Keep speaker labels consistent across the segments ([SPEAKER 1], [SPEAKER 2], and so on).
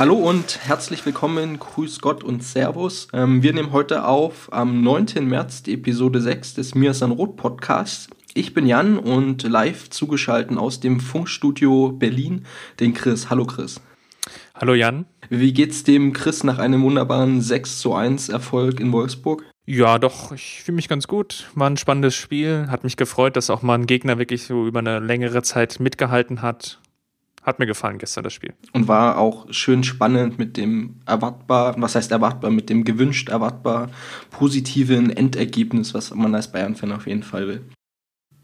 [SPEAKER 1] Hallo und herzlich willkommen, Grüß Gott und Servus. Ähm, wir nehmen heute auf am 9. März die Episode 6 des Mir San Rot Podcasts. Ich bin Jan und live zugeschaltet aus dem Funkstudio Berlin, den Chris. Hallo Chris.
[SPEAKER 2] Hallo Jan.
[SPEAKER 1] Wie geht's dem Chris nach einem wunderbaren 6 zu 1 Erfolg in Wolfsburg?
[SPEAKER 2] Ja, doch, ich fühle mich ganz gut. War ein spannendes Spiel. Hat mich gefreut, dass auch mal ein Gegner wirklich so über eine längere Zeit mitgehalten hat. Hat mir gefallen gestern das Spiel.
[SPEAKER 1] Und war auch schön spannend mit dem erwartbar, was heißt erwartbar, mit dem gewünscht erwartbar positiven Endergebnis, was man als Bayern-Fan auf jeden Fall will.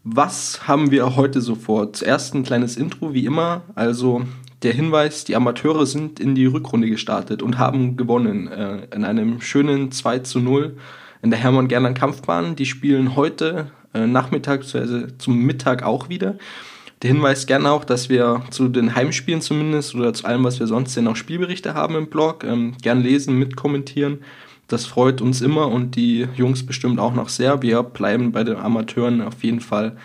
[SPEAKER 1] Was haben wir heute so vor? Zuerst ein kleines Intro, wie immer. Also der Hinweis, die Amateure sind in die Rückrunde gestartet und haben gewonnen äh, in einem schönen 2 zu 0 in der Hermann-Gerland-Kampfbahn. Die spielen heute äh, Nachmittag, also zum Mittag auch wieder. Der Hinweis gerne auch, dass wir zu den Heimspielen zumindest oder zu allem, was wir sonst sehen, auch Spielberichte haben im Blog. Ähm, gern lesen, mitkommentieren. Das freut uns immer und die Jungs bestimmt auch noch sehr. Wir bleiben bei den Amateuren auf jeden Fall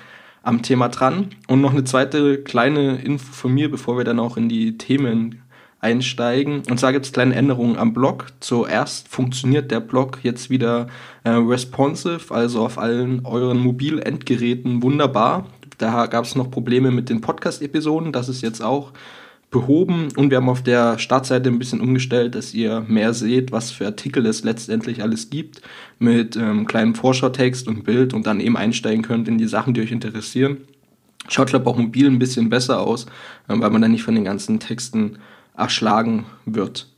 [SPEAKER 1] am Thema dran. Und noch eine zweite kleine Info von mir, bevor wir dann auch in die Themen einsteigen. Und zwar gibt es kleine Änderungen am Blog. Zuerst funktioniert der Blog jetzt wieder äh, responsive, also auf allen euren Mobilendgeräten wunderbar. Da gab es noch Probleme mit den Podcast-Episoden. Das ist jetzt auch behoben und wir haben auf der Startseite ein bisschen umgestellt, dass ihr mehr seht, was für Artikel es letztendlich alles gibt, mit ähm, kleinem Vorschautext und Bild und dann eben einsteigen könnt in die Sachen, die euch interessieren. Schaut, glaube auch mobil ein bisschen besser aus, äh, weil man dann nicht von den ganzen Texten erschlagen wird.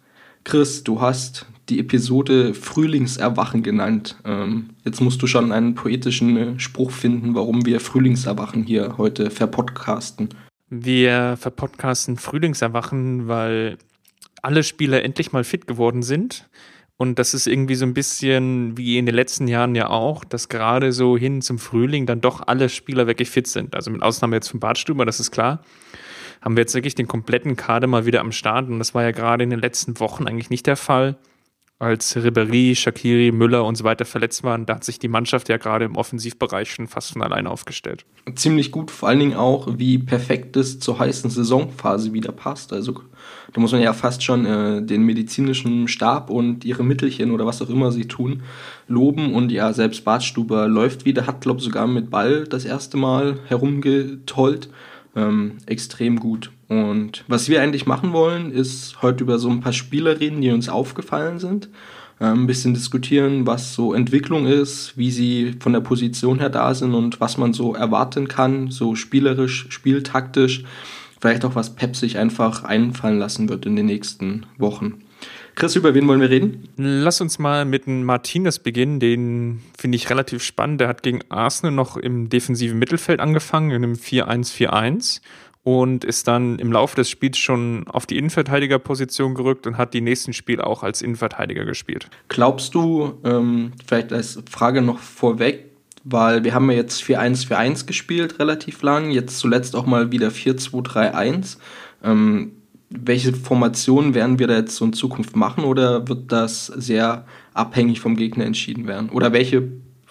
[SPEAKER 1] Chris, du hast die Episode Frühlingserwachen genannt. Ähm, jetzt musst du schon einen poetischen äh, Spruch finden, warum wir Frühlingserwachen hier heute verpodcasten.
[SPEAKER 2] Wir verpodcasten Frühlingserwachen, weil alle Spieler endlich mal fit geworden sind. Und das ist irgendwie so ein bisschen wie in den letzten Jahren ja auch, dass gerade so hin zum Frühling dann doch alle Spieler wirklich fit sind. Also mit Ausnahme jetzt von Bartstuber, das ist klar haben wir jetzt wirklich den kompletten Kader mal wieder am Start. Und das war ja gerade in den letzten Wochen eigentlich nicht der Fall als Ribéry, Shakiri, Müller und so weiter verletzt waren, da hat sich die Mannschaft ja gerade im Offensivbereich schon fast von alleine aufgestellt.
[SPEAKER 1] Ziemlich gut, vor allen Dingen auch, wie perfekt es zur heißen Saisonphase wieder passt. Also da muss man ja fast schon äh, den medizinischen Stab und ihre Mittelchen oder was auch immer sie tun, loben. Und ja, selbst Bartstuber läuft wieder, hat, glaube ich, sogar mit Ball das erste Mal herumgetollt ähm, extrem gut. Und was wir eigentlich machen wollen, ist heute über so ein paar Spieler reden, die uns aufgefallen sind. Ähm, ein bisschen diskutieren, was so Entwicklung ist, wie sie von der Position her da sind und was man so erwarten kann, so spielerisch, spieltaktisch. Vielleicht auch, was Pep sich einfach einfallen lassen wird in den nächsten Wochen. Chris, über wen wollen wir reden?
[SPEAKER 2] Lass uns mal mit Martinez beginnen. Den finde ich relativ spannend. Der hat gegen Arsenal noch im defensiven Mittelfeld angefangen, in einem 4-1-4-1 und ist dann im Laufe des Spiels schon auf die Innenverteidigerposition gerückt und hat die nächsten Spiele auch als Innenverteidiger gespielt.
[SPEAKER 1] Glaubst du, ähm, vielleicht als Frage noch vorweg, weil wir haben ja jetzt 4-1-4-1 gespielt relativ lang, jetzt zuletzt auch mal wieder 4-2-3-1. Ähm, welche Formationen werden wir da jetzt so in Zukunft machen oder wird das sehr abhängig vom Gegner entschieden werden? Oder welche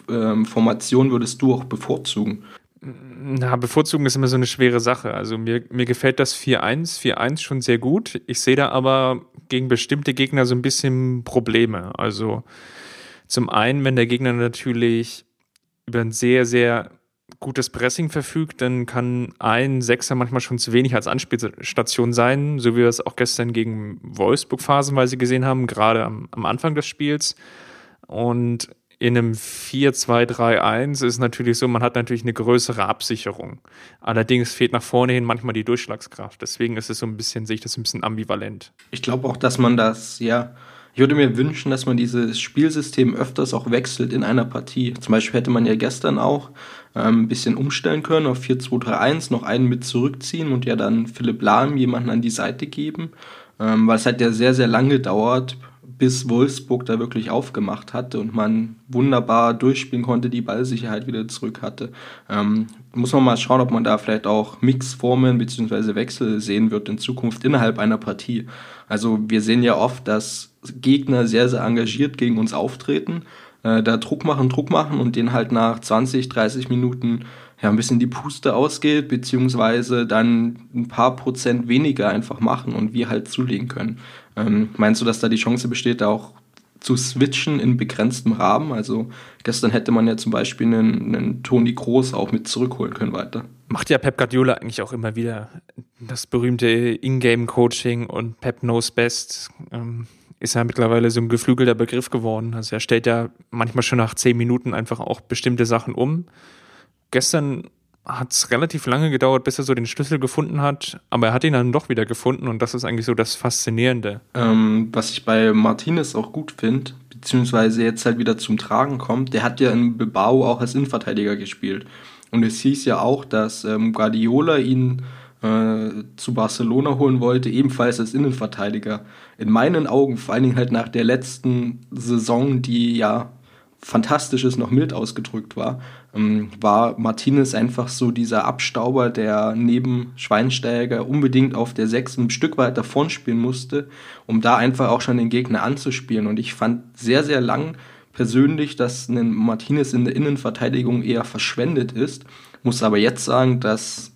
[SPEAKER 1] ähm, Formation würdest du auch bevorzugen?
[SPEAKER 2] Na, bevorzugen ist immer so eine schwere Sache. Also mir, mir gefällt das 4-1, 4-1 schon sehr gut. Ich sehe da aber gegen bestimmte Gegner so ein bisschen Probleme. Also zum einen, wenn der Gegner natürlich über ein sehr, sehr gutes Pressing verfügt, dann kann ein Sechser manchmal schon zu wenig als Anspielstation sein, so wie wir es auch gestern gegen Wolfsburg phasenweise gesehen haben, gerade am, am Anfang des Spiels. Und in einem 4-2-3-1 ist natürlich so, man hat natürlich eine größere Absicherung. Allerdings fehlt nach vorne hin manchmal die Durchschlagskraft. Deswegen ist es so ein bisschen, sehe ich das ein bisschen ambivalent.
[SPEAKER 1] Ich glaube auch, dass man das, ja, ich würde mir wünschen, dass man dieses Spielsystem öfters auch wechselt in einer Partie. Zum Beispiel hätte man ja gestern auch ein bisschen umstellen können auf 4-2-3-1, noch einen mit zurückziehen und ja dann Philipp Lahm jemanden an die Seite geben, ähm, weil es halt ja sehr, sehr lange dauert, bis Wolfsburg da wirklich aufgemacht hatte und man wunderbar durchspielen konnte, die Ballsicherheit wieder zurück hatte. Ähm, muss man mal schauen, ob man da vielleicht auch Mixformen bzw. Wechsel sehen wird in Zukunft innerhalb einer Partie. Also wir sehen ja oft, dass Gegner sehr, sehr engagiert gegen uns auftreten, äh, da Druck machen, Druck machen und den halt nach 20, 30 Minuten ja, ein bisschen die Puste ausgeht, beziehungsweise dann ein paar Prozent weniger einfach machen und wir halt zulegen können. Ähm, meinst du, dass da die Chance besteht, da auch zu switchen in begrenztem Rahmen? Also gestern hätte man ja zum Beispiel einen, einen Toni Groß auch mit zurückholen können weiter.
[SPEAKER 2] Macht ja Pep Guardiola eigentlich auch immer wieder das berühmte Ingame-Coaching und Pep knows best. Ähm, ist ja mittlerweile so ein geflügelter Begriff geworden. Also er stellt ja manchmal schon nach zehn Minuten einfach auch bestimmte Sachen um. Gestern hat es relativ lange gedauert, bis er so den Schlüssel gefunden hat, aber er hat ihn dann doch wieder gefunden und das ist eigentlich so das Faszinierende.
[SPEAKER 1] Ähm, was ich bei Martinez auch gut finde, beziehungsweise jetzt halt wieder zum Tragen kommt, der hat ja in Bilbao auch als Innenverteidiger gespielt. Und es hieß ja auch, dass ähm, Guardiola ihn äh, zu Barcelona holen wollte, ebenfalls als Innenverteidiger. In meinen Augen, vor allen Dingen halt nach der letzten Saison, die ja Fantastisches noch mild ausgedrückt war, ähm, war Martinez einfach so dieser Abstauber, der neben Schweinsteiger unbedingt auf der 6 ein Stück weiter vorn spielen musste, um da einfach auch schon den Gegner anzuspielen. Und ich fand sehr, sehr lang persönlich, dass ein Martinez in der Innenverteidigung eher verschwendet ist. Muss aber jetzt sagen, dass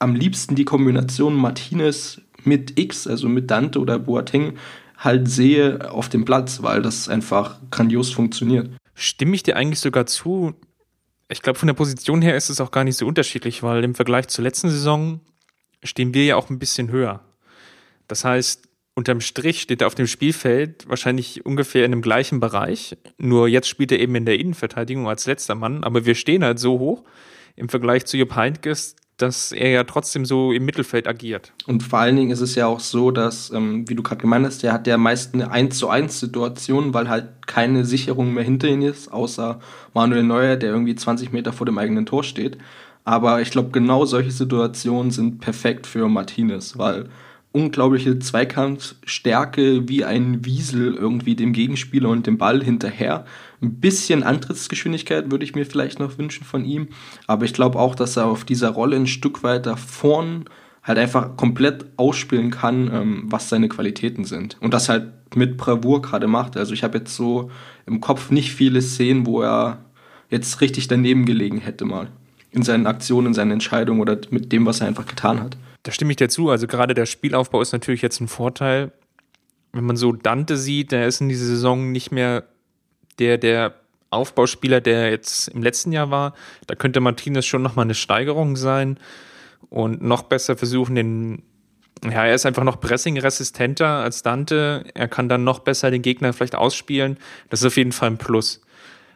[SPEAKER 1] am liebsten die Kombination Martinez mit X, also mit Dante oder Boateng, halt sehe auf dem Platz, weil das einfach grandios funktioniert.
[SPEAKER 2] Stimme ich dir eigentlich sogar zu? Ich glaube, von der Position her ist es auch gar nicht so unterschiedlich, weil im Vergleich zur letzten Saison stehen wir ja auch ein bisschen höher. Das heißt, unterm Strich steht er auf dem Spielfeld wahrscheinlich ungefähr in dem gleichen Bereich. Nur jetzt spielt er eben in der Innenverteidigung als letzter Mann, aber wir stehen halt so hoch im Vergleich zu Jupp Heynckes, dass er ja trotzdem so im Mittelfeld agiert.
[SPEAKER 1] Und vor allen Dingen ist es ja auch so, dass, ähm, wie du gerade gemeint hast, der hat ja meist eine 1 zu 1 Situation, weil halt keine Sicherung mehr hinter ihm ist, außer Manuel Neuer, der irgendwie 20 Meter vor dem eigenen Tor steht. Aber ich glaube, genau solche Situationen sind perfekt für Martinez, weil unglaubliche Zweikampfstärke wie ein Wiesel irgendwie dem Gegenspieler und dem Ball hinterher. Ein bisschen Antrittsgeschwindigkeit würde ich mir vielleicht noch wünschen von ihm, aber ich glaube auch, dass er auf dieser Rolle ein Stück weiter vorn halt einfach komplett ausspielen kann, ähm, was seine Qualitäten sind. Und das halt mit Bravour gerade macht. Also ich habe jetzt so im Kopf nicht viele Szenen, wo er jetzt richtig daneben gelegen hätte mal. In seinen Aktionen, in seinen Entscheidungen oder mit dem, was er einfach getan hat.
[SPEAKER 2] Da stimme ich dir zu. Also gerade der Spielaufbau ist natürlich jetzt ein Vorteil. Wenn man so Dante sieht, der ist in dieser Saison nicht mehr der, der Aufbauspieler, der jetzt im letzten Jahr war. Da könnte Martinez schon nochmal eine Steigerung sein und noch besser versuchen, den ja, er ist einfach noch pressing-resistenter als Dante. Er kann dann noch besser den Gegner vielleicht ausspielen. Das ist auf jeden Fall ein Plus.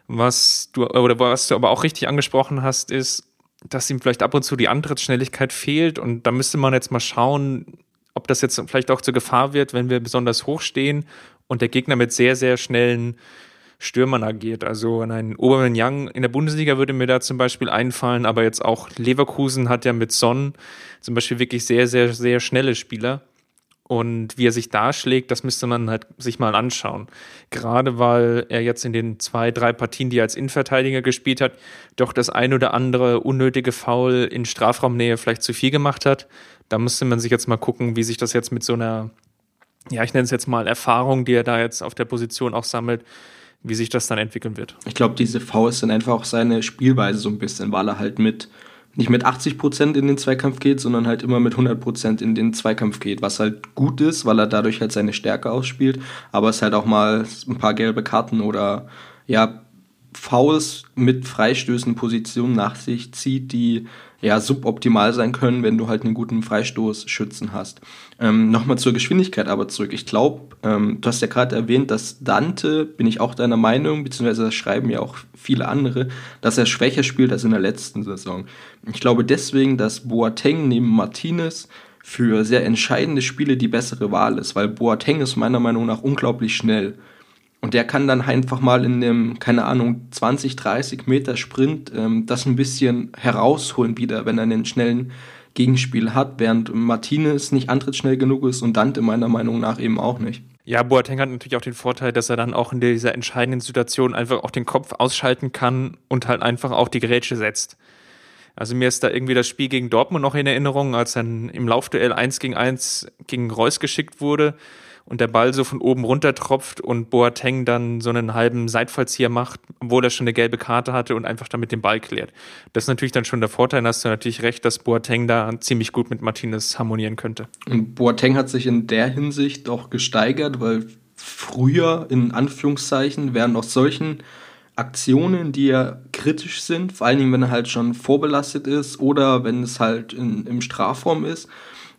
[SPEAKER 2] Was du, oder was du aber auch richtig angesprochen hast, ist, dass ihm vielleicht ab und zu die Antrittsschnelligkeit fehlt. Und da müsste man jetzt mal schauen, ob das jetzt vielleicht auch zur Gefahr wird, wenn wir besonders hoch stehen und der Gegner mit sehr, sehr schnellen Stürmern agiert. Also einen Young in der Bundesliga würde mir da zum Beispiel einfallen, aber jetzt auch Leverkusen hat ja mit Son zum Beispiel wirklich sehr, sehr, sehr schnelle Spieler. Und wie er sich darschlägt, das müsste man halt sich mal anschauen. Gerade weil er jetzt in den zwei, drei Partien, die er als Innenverteidiger gespielt hat, doch das ein oder andere unnötige Foul in Strafraumnähe vielleicht zu viel gemacht hat. Da müsste man sich jetzt mal gucken, wie sich das jetzt mit so einer, ja, ich nenne es jetzt mal Erfahrung, die er da jetzt auf der Position auch sammelt, wie sich das dann entwickeln wird.
[SPEAKER 1] Ich glaube, diese Fouls sind einfach auch seine Spielweise so ein bisschen, weil er halt mit nicht mit 80 Prozent in den Zweikampf geht, sondern halt immer mit 100 Prozent in den Zweikampf geht, was halt gut ist, weil er dadurch halt seine Stärke ausspielt, aber es halt auch mal ein paar gelbe Karten oder ja Fouls mit Freistößen Positionen nach sich zieht, die ja suboptimal sein können, wenn du halt einen guten Freistoßschützen hast. Ähm, Nochmal zur Geschwindigkeit aber zurück. Ich glaube, ähm, du hast ja gerade erwähnt, dass Dante, bin ich auch deiner Meinung, beziehungsweise das schreiben ja auch viele andere, dass er schwächer spielt als in der letzten Saison. Ich glaube deswegen, dass Boateng neben Martinez für sehr entscheidende Spiele die bessere Wahl ist, weil Boateng ist meiner Meinung nach unglaublich schnell. Und der kann dann einfach mal in dem, keine Ahnung, 20, 30 Meter Sprint ähm, das ein bisschen herausholen wieder, wenn er einen schnellen Gegenspiel hat, während Martinez nicht antrittsschnell genug ist und Dante meiner Meinung nach eben auch nicht.
[SPEAKER 2] Ja, Boateng hat natürlich auch den Vorteil, dass er dann auch in dieser entscheidenden Situation einfach auch den Kopf ausschalten kann und halt einfach auch die Grätsche setzt. Also mir ist da irgendwie das Spiel gegen Dortmund noch in Erinnerung, als dann im Laufduell 1 gegen 1 gegen Reus geschickt wurde und der Ball so von oben runter tropft und Boateng dann so einen halben Seitfallzieher macht, obwohl er schon eine gelbe Karte hatte und einfach damit den Ball klärt. Das ist natürlich dann schon der Vorteil, hast du natürlich recht, dass Boateng da ziemlich gut mit Martinez harmonieren könnte.
[SPEAKER 1] Und Boateng hat sich in der Hinsicht auch gesteigert, weil früher in Anführungszeichen während aus solchen Aktionen, die ja kritisch sind, vor allen Dingen, wenn er halt schon vorbelastet ist oder wenn es halt in, im Strafraum ist,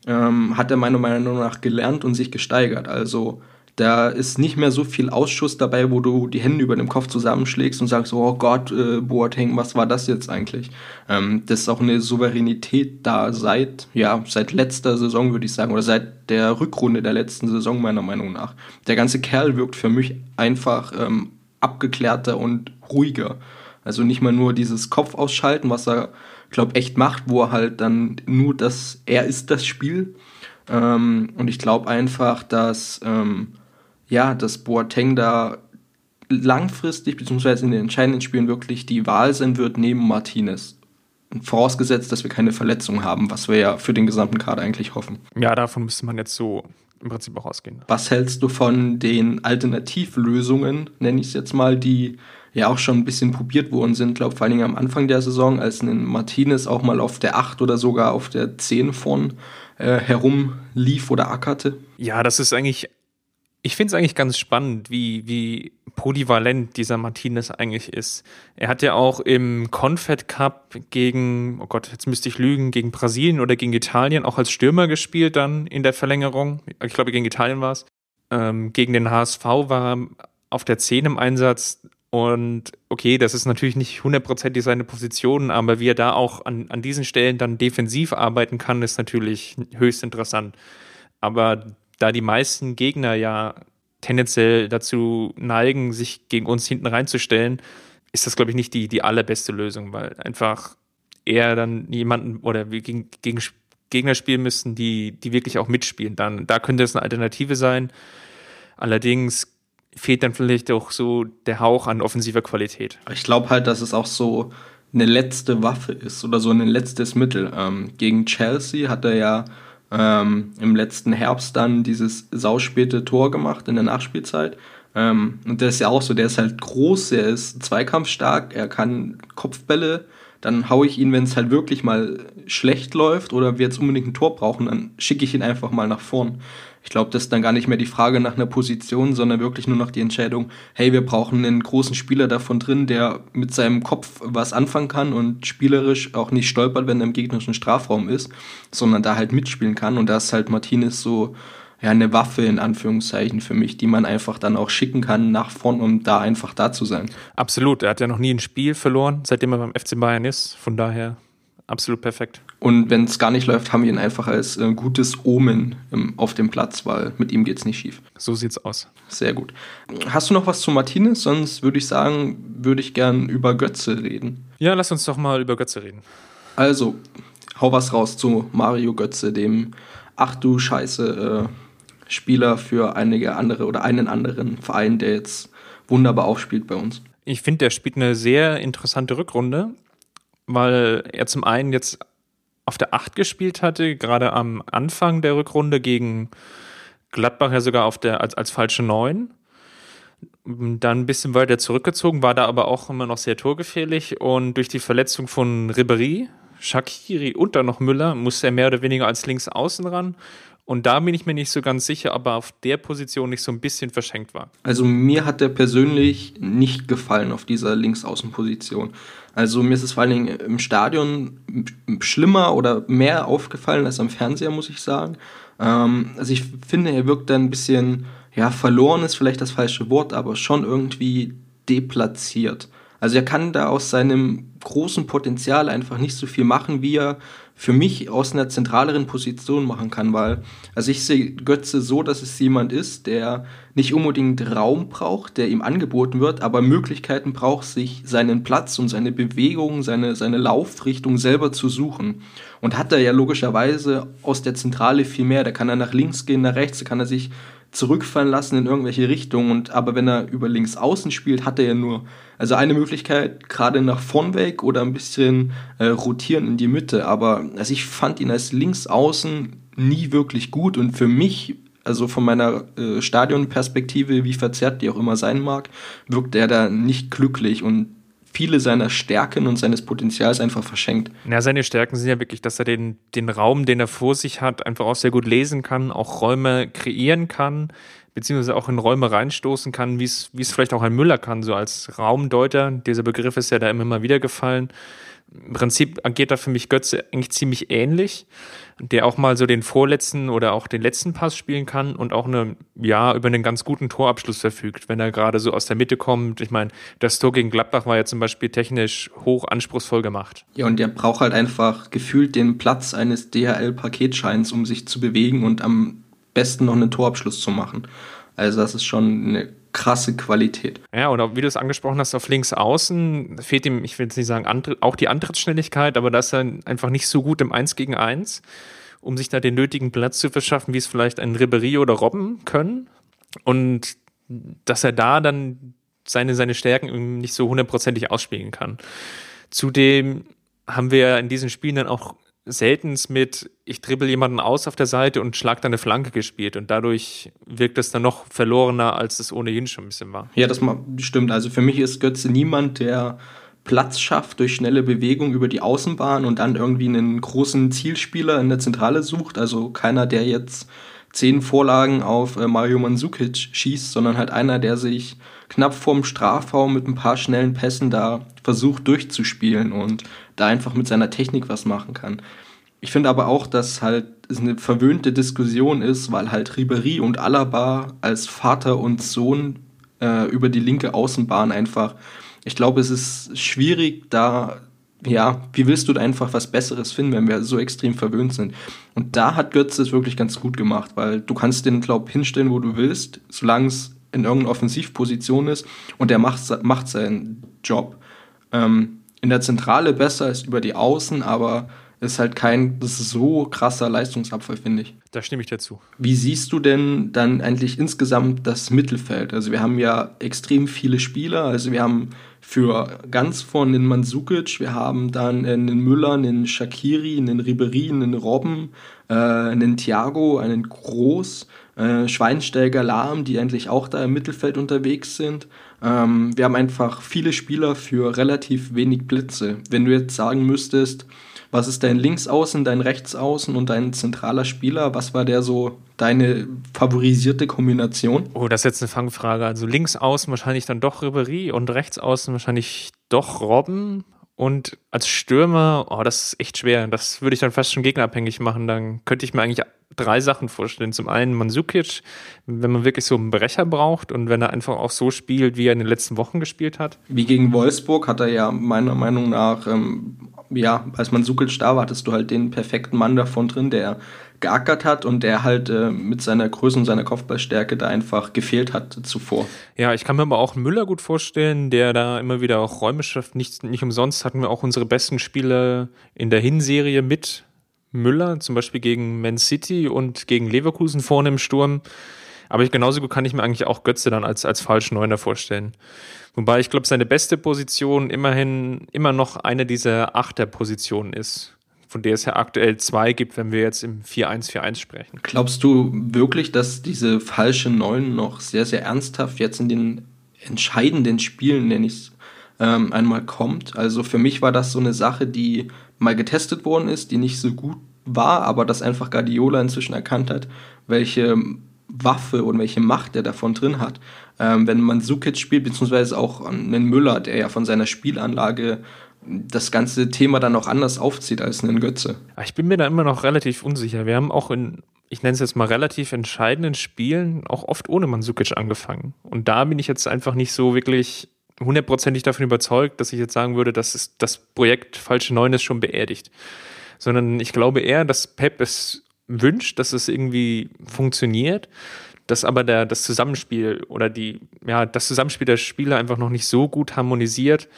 [SPEAKER 1] ähm, hat er meiner Meinung nach gelernt und sich gesteigert. Also da ist nicht mehr so viel Ausschuss dabei, wo du die Hände über dem Kopf zusammenschlägst und sagst, oh Gott, äh, Boateng, was war das jetzt eigentlich? Ähm, das ist auch eine Souveränität da seit, ja, seit letzter Saison, würde ich sagen, oder seit der Rückrunde der letzten Saison, meiner Meinung nach. Der ganze Kerl wirkt für mich einfach ähm, abgeklärter und ruhiger. Also nicht mal nur dieses Kopf ausschalten, was er glaube, echt macht, wo er halt dann nur das, er ist das Spiel. Ähm, und ich glaube einfach, dass, ähm, ja, dass Boateng da langfristig, beziehungsweise in den entscheidenden Spielen wirklich die Wahl sein wird neben Martinez. Vorausgesetzt, dass wir keine Verletzungen haben, was wir ja für den gesamten Kader eigentlich hoffen.
[SPEAKER 2] Ja, davon müsste man jetzt so im Prinzip auch ausgehen.
[SPEAKER 1] Was hältst du von den Alternativlösungen, nenne ich es jetzt mal, die ja auch schon ein bisschen probiert worden sind, glaube vor allen Dingen am Anfang der Saison, als ein Martinez auch mal auf der 8 oder sogar auf der 10 vorn äh, herumlief oder ackerte.
[SPEAKER 2] Ja, das ist eigentlich, ich finde es eigentlich ganz spannend, wie, wie polyvalent dieser Martinez eigentlich ist. Er hat ja auch im Confed Cup gegen, oh Gott, jetzt müsste ich lügen, gegen Brasilien oder gegen Italien auch als Stürmer gespielt dann in der Verlängerung. Ich glaube, gegen Italien war es. Ähm, gegen den HSV war er auf der 10 im Einsatz und okay, das ist natürlich nicht hundertprozentig seine Position, aber wie er da auch an, an diesen Stellen dann defensiv arbeiten kann, ist natürlich höchst interessant. Aber da die meisten Gegner ja tendenziell dazu neigen, sich gegen uns hinten reinzustellen, ist das, glaube ich, nicht die, die allerbeste Lösung, weil einfach eher dann jemanden oder wir gegen, gegen Gegner spielen müssten, die, die wirklich auch mitspielen. Dann, da könnte es eine Alternative sein. Allerdings fehlt dann vielleicht auch so der Hauch an offensiver Qualität.
[SPEAKER 1] Ich glaube halt, dass es auch so eine letzte Waffe ist oder so ein letztes Mittel. Ähm, gegen Chelsea hat er ja ähm, im letzten Herbst dann dieses sauspäte Tor gemacht in der Nachspielzeit. Ähm, und der ist ja auch so, der ist halt groß, er ist zweikampfstark, er kann Kopfbälle. Dann haue ich ihn, wenn es halt wirklich mal schlecht läuft oder wir jetzt unbedingt ein Tor brauchen, dann schicke ich ihn einfach mal nach vorn. Ich glaube, das ist dann gar nicht mehr die Frage nach einer Position, sondern wirklich nur noch die Entscheidung, hey, wir brauchen einen großen Spieler davon drin, der mit seinem Kopf was anfangen kann und spielerisch auch nicht stolpert, wenn er im gegnerischen Strafraum ist, sondern da halt mitspielen kann. Und da ist halt Martinez so ja, eine Waffe in Anführungszeichen für mich, die man einfach dann auch schicken kann nach vorn, um da einfach da zu sein.
[SPEAKER 2] Absolut. Er hat ja noch nie ein Spiel verloren, seitdem er beim FC Bayern ist. Von daher absolut perfekt.
[SPEAKER 1] Und wenn es gar nicht läuft, haben wir ihn einfach als äh, gutes Omen im, auf dem Platz, weil mit ihm geht es nicht schief.
[SPEAKER 2] So sieht's aus.
[SPEAKER 1] Sehr gut. Hast du noch was zu Martinez? Sonst würde ich sagen, würde ich gern über Götze reden.
[SPEAKER 2] Ja, lass uns doch mal über Götze reden.
[SPEAKER 1] Also, hau was raus zu Mario Götze, dem ach du Scheiße äh, Spieler für einige andere oder einen anderen Verein, der jetzt wunderbar aufspielt bei uns.
[SPEAKER 2] Ich finde, der spielt eine sehr interessante Rückrunde weil er zum einen jetzt auf der 8 gespielt hatte, gerade am Anfang der Rückrunde gegen Gladbach ja sogar auf der, als, als falsche 9. Dann ein bisschen weiter zurückgezogen, war da aber auch immer noch sehr torgefährlich und durch die Verletzung von Ribéry, Shakiri und dann noch Müller musste er mehr oder weniger als links außen ran und da bin ich mir nicht so ganz sicher, ob er auf der Position nicht so ein bisschen verschenkt war.
[SPEAKER 1] Also mir hat er persönlich nicht gefallen auf dieser Linksaußenposition. Also mir ist es vor allen Dingen im Stadion schlimmer oder mehr aufgefallen als am Fernseher, muss ich sagen. Ähm, also ich finde, er wirkt ein bisschen, ja, verloren ist vielleicht das falsche Wort, aber schon irgendwie deplatziert. Also er kann da aus seinem großen Potenzial einfach nicht so viel machen, wie er für mich aus einer zentraleren Position machen kann, weil, also ich sehe Götze so, dass es jemand ist, der nicht unbedingt Raum braucht, der ihm angeboten wird, aber Möglichkeiten braucht, sich seinen Platz und seine Bewegung, seine, seine Laufrichtung selber zu suchen. Und hat er ja logischerweise aus der Zentrale viel mehr, da kann er nach links gehen, nach rechts, da kann er sich zurückfallen lassen in irgendwelche Richtungen. Und aber wenn er über links außen spielt, hat er ja nur also eine Möglichkeit gerade nach vorn weg oder ein bisschen äh, rotieren in die Mitte. Aber also ich fand ihn als links außen nie wirklich gut und für mich also von meiner äh, Stadionperspektive, wie verzerrt die auch immer sein mag, wirkt er da nicht glücklich und viele seiner Stärken und seines Potenzials einfach verschenkt.
[SPEAKER 2] Ja, seine Stärken sind ja wirklich, dass er den, den Raum, den er vor sich hat, einfach auch sehr gut lesen kann, auch Räume kreieren kann, beziehungsweise auch in Räume reinstoßen kann, wie es vielleicht auch ein Müller kann, so als Raumdeuter. Dieser Begriff ist ja da immer mal wieder gefallen. Im Prinzip agiert da für mich Götze eigentlich ziemlich ähnlich der auch mal so den vorletzten oder auch den letzten Pass spielen kann und auch eine, ja, über einen ganz guten Torabschluss verfügt, wenn er gerade so aus der Mitte kommt. Ich meine, das Tor gegen Gladbach war ja zum Beispiel technisch hoch anspruchsvoll gemacht.
[SPEAKER 1] Ja, und der braucht halt einfach gefühlt den Platz eines DHL-Paketscheins, um sich zu bewegen und am besten noch einen Torabschluss zu machen. Also das ist schon eine krasse Qualität.
[SPEAKER 2] Ja, oder wie du es angesprochen hast, auf links außen fehlt ihm, ich will jetzt nicht sagen, auch die Antrittsschnelligkeit, aber das ist er einfach nicht so gut im 1 gegen 1, um sich da den nötigen Platz zu verschaffen, wie es vielleicht ein Ribery oder Robben können. Und dass er da dann seine, seine Stärken nicht so hundertprozentig ausspielen kann. Zudem haben wir in diesen Spielen dann auch seltens mit, ich dribbel jemanden aus auf der Seite und schlag dann eine Flanke gespielt. Und dadurch wirkt es dann noch verlorener, als es ohnehin schon ein bisschen war.
[SPEAKER 1] Ja, das stimmt. Also für mich ist Götze niemand, der Platz schafft durch schnelle Bewegung über die Außenbahn und dann irgendwie einen großen Zielspieler in der Zentrale sucht. Also keiner, der jetzt zehn Vorlagen auf äh, Mario Mandzukic schießt, sondern halt einer, der sich knapp vorm Strafraum mit ein paar schnellen Pässen da versucht durchzuspielen und da einfach mit seiner Technik was machen kann. Ich finde aber auch, dass halt es eine verwöhnte Diskussion ist, weil halt Ribery und Alaba als Vater und Sohn äh, über die linke Außenbahn einfach, ich glaube, es ist schwierig, da, ja, wie willst du da einfach was Besseres finden, wenn wir so extrem verwöhnt sind? Und da hat Götze es wirklich ganz gut gemacht, weil du kannst den, glaub, hinstellen, wo du willst, solange es in irgendeiner Offensivposition ist und der macht, macht seinen Job. Ähm, in der Zentrale besser ist über die Außen, aber ist halt kein das ist so krasser Leistungsabfall, finde ich.
[SPEAKER 2] Da stimme ich dazu.
[SPEAKER 1] Wie siehst du denn dann eigentlich insgesamt das Mittelfeld? Also wir haben ja extrem viele Spieler, also wir haben für ganz vorne den Mandzukic, wir haben dann einen Müller, einen Shakiri, einen Ribery, einen Robben, äh, einen Thiago, einen Groß, äh, Schweinsteiger, Lahm, die eigentlich auch da im Mittelfeld unterwegs sind. Ähm, wir haben einfach viele Spieler für relativ wenig Plätze. Wenn du jetzt sagen müsstest, was ist dein Linksaußen, dein Rechtsaußen und dein zentraler Spieler? Was war der so deine favorisierte Kombination?
[SPEAKER 2] Oh, das ist jetzt eine Fangfrage. Also Linksaußen wahrscheinlich dann doch Ribery und Rechtsaußen wahrscheinlich doch Robben. Und als Stürmer, oh, das ist echt schwer. Das würde ich dann fast schon gegnerabhängig machen. Dann könnte ich mir eigentlich drei Sachen vorstellen. Zum einen Mandzukic, wenn man wirklich so einen Brecher braucht und wenn er einfach auch so spielt, wie er in den letzten Wochen gespielt hat.
[SPEAKER 1] Wie gegen Wolfsburg hat er ja meiner Meinung nach, ähm, ja, als Mandzukic da war, hattest du halt den perfekten Mann davon drin, der geackert hat und der halt äh, mit seiner Größe und seiner Kopfballstärke da einfach gefehlt hat zuvor.
[SPEAKER 2] Ja, ich kann mir aber auch Müller gut vorstellen, der da immer wieder auch Räume schafft. Nicht, nicht umsonst hatten wir auch unsere besten Spiele in der Hinserie mit Müller, zum Beispiel gegen Man City und gegen Leverkusen vorne im Sturm. Aber ich, genauso gut kann ich mir eigentlich auch Götze dann als, als falschen Neuner vorstellen. Wobei ich glaube, seine beste Position immerhin immer noch eine dieser Achterpositionen ist von der es ja aktuell zwei gibt, wenn wir jetzt im 4-1-4-1 sprechen.
[SPEAKER 1] Glaubst du wirklich, dass diese falsche Neun noch sehr, sehr ernsthaft jetzt in den entscheidenden Spielen, nenne ich es, ähm, einmal kommt? Also für mich war das so eine Sache, die mal getestet worden ist, die nicht so gut war, aber dass einfach Guardiola inzwischen erkannt hat, welche Waffe und welche Macht er davon drin hat. Ähm, wenn man Sukic spielt, beziehungsweise auch einen Müller, der ja von seiner Spielanlage das ganze Thema dann auch anders aufzieht als einen Götze.
[SPEAKER 2] Ich bin mir da immer noch relativ unsicher. Wir haben auch in, ich nenne es jetzt mal relativ entscheidenden Spielen auch oft ohne Mansukic angefangen. Und da bin ich jetzt einfach nicht so wirklich hundertprozentig davon überzeugt, dass ich jetzt sagen würde, dass es, das Projekt Falsche Neun ist schon beerdigt. Sondern ich glaube eher, dass Pep es wünscht, dass es irgendwie funktioniert, dass aber der, das Zusammenspiel oder die, ja, das Zusammenspiel der Spieler einfach noch nicht so gut harmonisiert,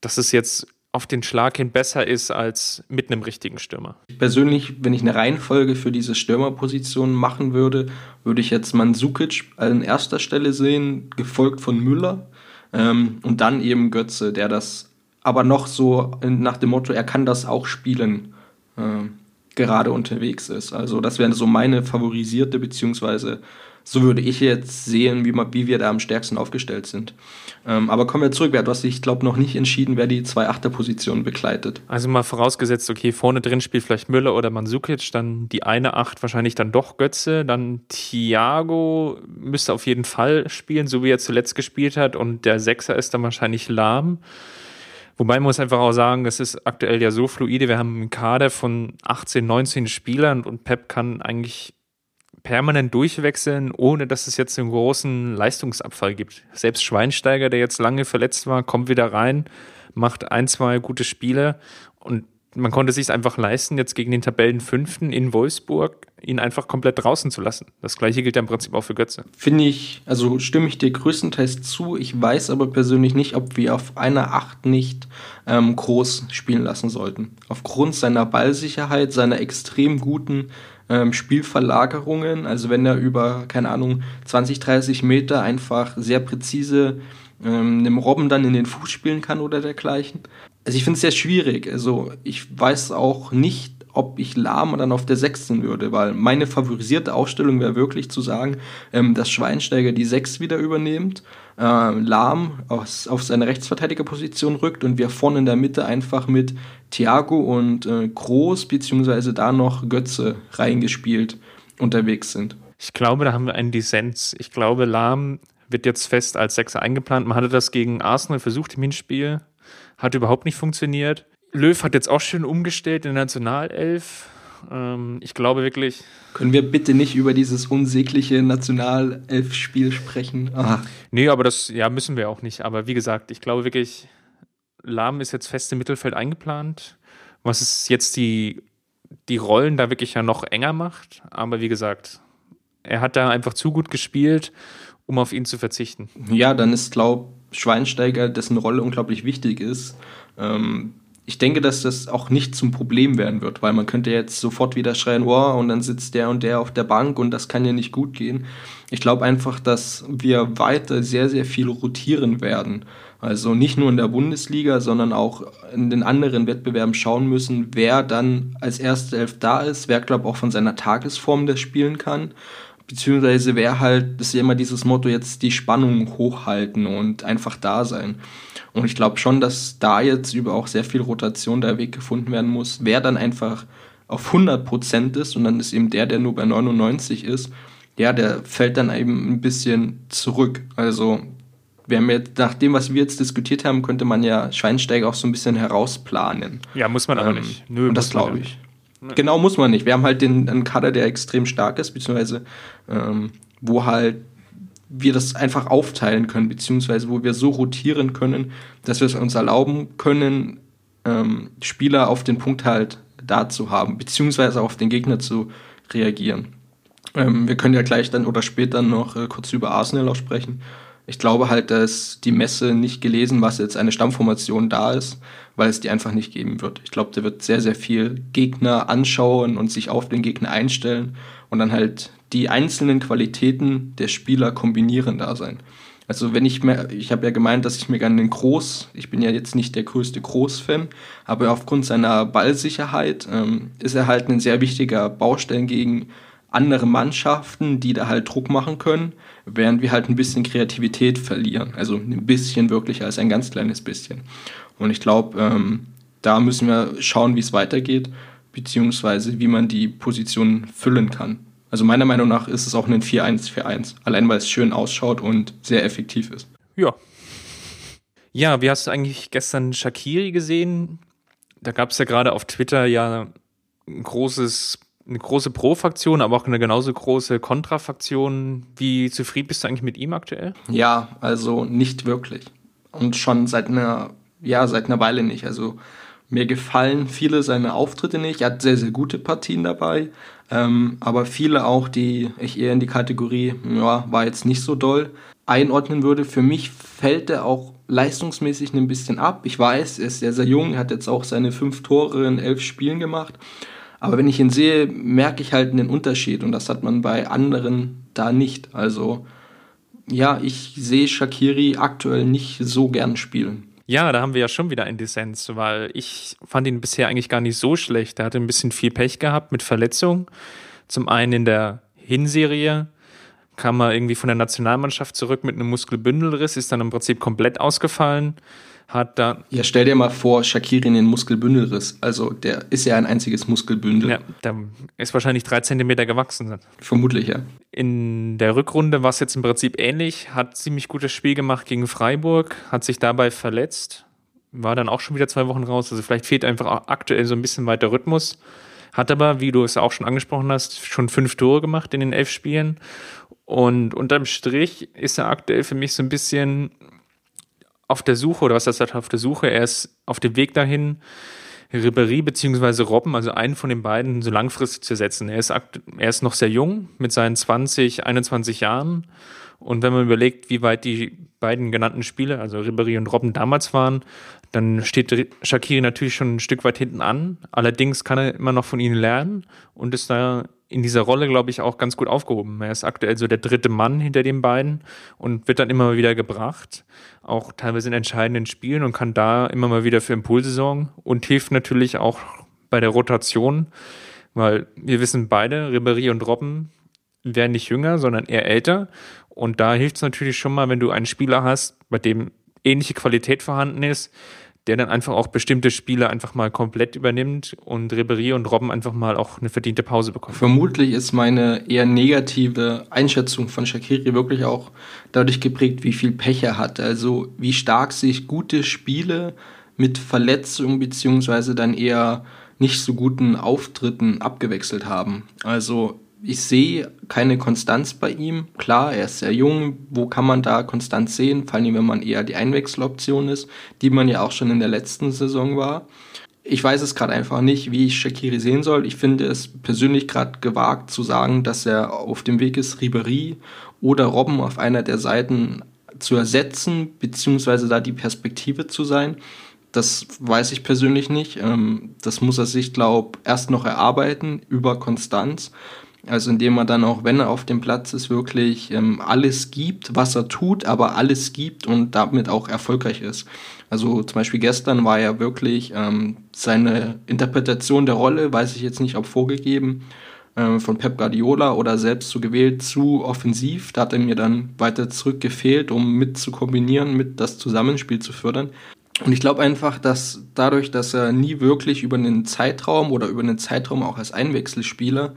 [SPEAKER 2] dass es jetzt auf den Schlag hin besser ist als mit einem richtigen Stürmer.
[SPEAKER 1] Persönlich, wenn ich eine Reihenfolge für diese Stürmerposition machen würde, würde ich jetzt Mandzukic an erster Stelle sehen, gefolgt von Müller ähm, und dann eben Götze, der das aber noch so nach dem Motto, er kann das auch spielen, äh, gerade unterwegs ist. Also das wäre so meine favorisierte beziehungsweise so würde ich jetzt sehen, wie, wie wir da am stärksten aufgestellt sind. Ähm, aber kommen wir zurück. Du hast dich, glaube noch nicht entschieden, wer die zwei Achterpositionen begleitet.
[SPEAKER 2] Also mal vorausgesetzt, okay, vorne drin spielt vielleicht Müller oder Mansukic, dann die eine Acht wahrscheinlich dann doch Götze, dann Thiago müsste auf jeden Fall spielen, so wie er zuletzt gespielt hat und der Sechser ist dann wahrscheinlich Lahm. Wobei man muss einfach auch sagen, es ist aktuell ja so fluide. Wir haben einen Kader von 18, 19 Spielern und Pep kann eigentlich permanent durchwechseln, ohne dass es jetzt einen großen Leistungsabfall gibt. Selbst Schweinsteiger, der jetzt lange verletzt war, kommt wieder rein, macht ein, zwei gute Spiele und man konnte sich einfach leisten, jetzt gegen den Tabellenfünften in Wolfsburg ihn einfach komplett draußen zu lassen. Das gleiche gilt ja im Prinzip auch für Götze.
[SPEAKER 1] Finde ich, also stimme ich dir größtenteils zu. Ich weiß aber persönlich nicht, ob wir auf einer Acht nicht ähm, groß spielen lassen sollten. Aufgrund seiner Ballsicherheit, seiner extrem guten ähm, Spielverlagerungen. Also wenn er über, keine Ahnung, 20, 30 Meter einfach sehr präzise ähm, einem Robben dann in den Fuß spielen kann oder dergleichen. Also ich finde es sehr schwierig. Also ich weiß auch nicht, ob ich Lahm dann auf der sechsten würde, weil meine favorisierte Aufstellung wäre wirklich zu sagen, ähm, dass Schweinsteiger die sechs wieder übernimmt, äh, Lahm aus, auf seine Rechtsverteidigerposition rückt und wir vorne in der Mitte einfach mit Thiago und äh, Groß beziehungsweise da noch Götze reingespielt unterwegs sind.
[SPEAKER 2] Ich glaube, da haben wir einen Dissens. Ich glaube, Lahm wird jetzt fest als Sechser eingeplant. Man hatte das gegen Arsenal versucht im Hinspiel, hat überhaupt nicht funktioniert. Löw hat jetzt auch schön umgestellt in der Nationalelf. Ähm, ich glaube wirklich.
[SPEAKER 1] Können wir bitte nicht über dieses unsägliche Nationalelf-Spiel sprechen?
[SPEAKER 2] Ach. Nee, aber das ja, müssen wir auch nicht. Aber wie gesagt, ich glaube wirklich, Lahm ist jetzt fest im Mittelfeld eingeplant, was es jetzt die, die Rollen da wirklich ja noch enger macht. Aber wie gesagt, er hat da einfach zu gut gespielt, um auf ihn zu verzichten.
[SPEAKER 1] Ja, dann ist, glaube Schweinsteiger, dessen Rolle unglaublich wichtig ist. Ähm, ich denke, dass das auch nicht zum Problem werden wird, weil man könnte jetzt sofort wieder schreien, wow, und dann sitzt der und der auf der Bank und das kann ja nicht gut gehen. Ich glaube einfach, dass wir weiter sehr, sehr viel rotieren werden. Also nicht nur in der Bundesliga, sondern auch in den anderen Wettbewerben schauen müssen, wer dann als erste Elf da ist, wer, glaube auch von seiner Tagesform das spielen kann beziehungsweise wer halt, das ist ja immer dieses Motto, jetzt die Spannung hochhalten und einfach da sein. Und ich glaube schon, dass da jetzt über auch sehr viel Rotation der Weg gefunden werden muss. Wer dann einfach auf 100% ist und dann ist eben der, der nur bei 99 ist, ja, der fällt dann eben ein bisschen zurück. Also wir haben jetzt, nach dem, was wir jetzt diskutiert haben, könnte man ja Schweinsteiger auch so ein bisschen herausplanen.
[SPEAKER 2] Ja, muss man aber ähm, nicht.
[SPEAKER 1] Nö, und das glaube ich. Nee. Genau muss man nicht. Wir haben halt den, einen Kader, der extrem stark ist, beziehungsweise ähm, wo halt wir das einfach aufteilen können, beziehungsweise wo wir so rotieren können, dass wir es uns erlauben können, ähm, Spieler auf den Punkt halt da zu haben, beziehungsweise auf den Gegner zu reagieren. Ähm, wir können ja gleich dann oder später noch äh, kurz über Arsenal auch sprechen. Ich glaube halt, dass die Messe nicht gelesen, was jetzt eine Stammformation da ist, weil es die einfach nicht geben wird. Ich glaube, der wird sehr, sehr viel Gegner anschauen und sich auf den Gegner einstellen und dann halt die einzelnen Qualitäten der Spieler kombinieren da sein. Also wenn ich mir, ich habe ja gemeint, dass ich mir gerne den Groß, ich bin ja jetzt nicht der größte Groß-Fan, aber aufgrund seiner Ballsicherheit ähm, ist er halt ein sehr wichtiger Baustein gegen andere Mannschaften, die da halt Druck machen können, während wir halt ein bisschen Kreativität verlieren. Also ein bisschen wirklich als ein ganz kleines bisschen. Und ich glaube, ähm, da müssen wir schauen, wie es weitergeht, beziehungsweise wie man die Position füllen kann. Also meiner Meinung nach ist es auch ein 4-1-4-1, allein weil es schön ausschaut und sehr effektiv ist.
[SPEAKER 2] Ja. Ja, wie hast du eigentlich gestern Shakiri gesehen? Da gab es ja gerade auf Twitter ja ein großes, eine große Pro-Faktion, aber auch eine genauso große Kontra-Faktion. Wie zufrieden bist du eigentlich mit ihm aktuell?
[SPEAKER 1] Ja, also nicht wirklich. Und schon seit einer, ja, seit einer Weile nicht. Also mir gefallen viele seine Auftritte nicht. Er hat sehr, sehr gute Partien dabei. Ähm, aber viele auch, die ich eher in die Kategorie, ja, war jetzt nicht so doll, einordnen würde. Für mich fällt er auch leistungsmäßig ein bisschen ab. Ich weiß, er ist sehr, sehr jung, er hat jetzt auch seine fünf Tore in elf Spielen gemacht. Aber wenn ich ihn sehe, merke ich halt einen Unterschied und das hat man bei anderen da nicht. Also ja, ich sehe Shakiri aktuell nicht so gern spielen.
[SPEAKER 2] Ja, da haben wir ja schon wieder einen Dissens, weil ich fand ihn bisher eigentlich gar nicht so schlecht. Er hatte ein bisschen viel Pech gehabt mit Verletzungen. Zum einen in der Hinserie kam er irgendwie von der Nationalmannschaft zurück mit einem Muskelbündelriss, ist dann im Prinzip komplett ausgefallen hat dann.
[SPEAKER 1] Ja, stell dir mal vor, Shakiri in den Muskelbündelriss. Also der ist ja ein einziges Muskelbündel. Ja,
[SPEAKER 2] der ist wahrscheinlich drei Zentimeter gewachsen.
[SPEAKER 1] Vermutlich, ja.
[SPEAKER 2] In der Rückrunde war es jetzt im Prinzip ähnlich, hat ziemlich gutes Spiel gemacht gegen Freiburg, hat sich dabei verletzt, war dann auch schon wieder zwei Wochen raus. Also vielleicht fehlt einfach aktuell so ein bisschen weiter Rhythmus. Hat aber, wie du es auch schon angesprochen hast, schon fünf Tore gemacht in den elf Spielen. Und unterm Strich ist er aktuell für mich so ein bisschen auf der Suche, oder was das heißt auf der Suche, er ist auf dem Weg dahin, Ribéry bzw. Robben, also einen von den beiden, so langfristig zu setzen. Er ist, er ist noch sehr jung mit seinen 20, 21 Jahren. Und wenn man überlegt, wie weit die beiden genannten Spiele, also Ribéry und Robben damals waren, dann steht Shakiri natürlich schon ein Stück weit hinten an. Allerdings kann er immer noch von ihnen lernen und ist da in dieser Rolle, glaube ich, auch ganz gut aufgehoben. Er ist aktuell so der dritte Mann hinter den beiden und wird dann immer wieder gebracht, auch teilweise in entscheidenden Spielen und kann da immer mal wieder für Impulse sorgen und hilft natürlich auch bei der Rotation, weil wir wissen beide, Ribéry und Robben werden nicht jünger, sondern eher älter und da hilft es natürlich schon mal, wenn du einen Spieler hast, bei dem ähnliche Qualität vorhanden ist, der dann einfach auch bestimmte Spiele einfach mal komplett übernimmt und Ribery und Robben einfach mal auch eine verdiente Pause bekommen.
[SPEAKER 1] Vermutlich ist meine eher negative Einschätzung von Shakiri wirklich auch dadurch geprägt, wie viel Pech er hat. Also wie stark sich gute Spiele mit Verletzungen beziehungsweise dann eher nicht so guten Auftritten abgewechselt haben. Also ich sehe keine Konstanz bei ihm. Klar, er ist sehr jung. Wo kann man da Konstanz sehen? Vor allem, wenn man eher die Einwechseloption ist, die man ja auch schon in der letzten Saison war. Ich weiß es gerade einfach nicht, wie ich Shakiri sehen soll. Ich finde es persönlich gerade gewagt zu sagen, dass er auf dem Weg ist, Ribery oder Robben auf einer der Seiten zu ersetzen, beziehungsweise da die Perspektive zu sein. Das weiß ich persönlich nicht. Ähm, das muss er sich, glaube ich, erst noch erarbeiten über Konstanz. Also indem er dann auch, wenn er auf dem Platz ist, wirklich ähm, alles gibt, was er tut, aber alles gibt und damit auch erfolgreich ist. Also zum Beispiel gestern war ja wirklich ähm, seine Interpretation der Rolle, weiß ich jetzt nicht, ob vorgegeben, äh, von Pep Guardiola oder selbst so gewählt, zu offensiv. Da hat er mir dann weiter zurück gefehlt, um mit zu kombinieren, mit das Zusammenspiel zu fördern. Und ich glaube einfach, dass dadurch, dass er nie wirklich über einen Zeitraum oder über einen Zeitraum auch als Einwechselspieler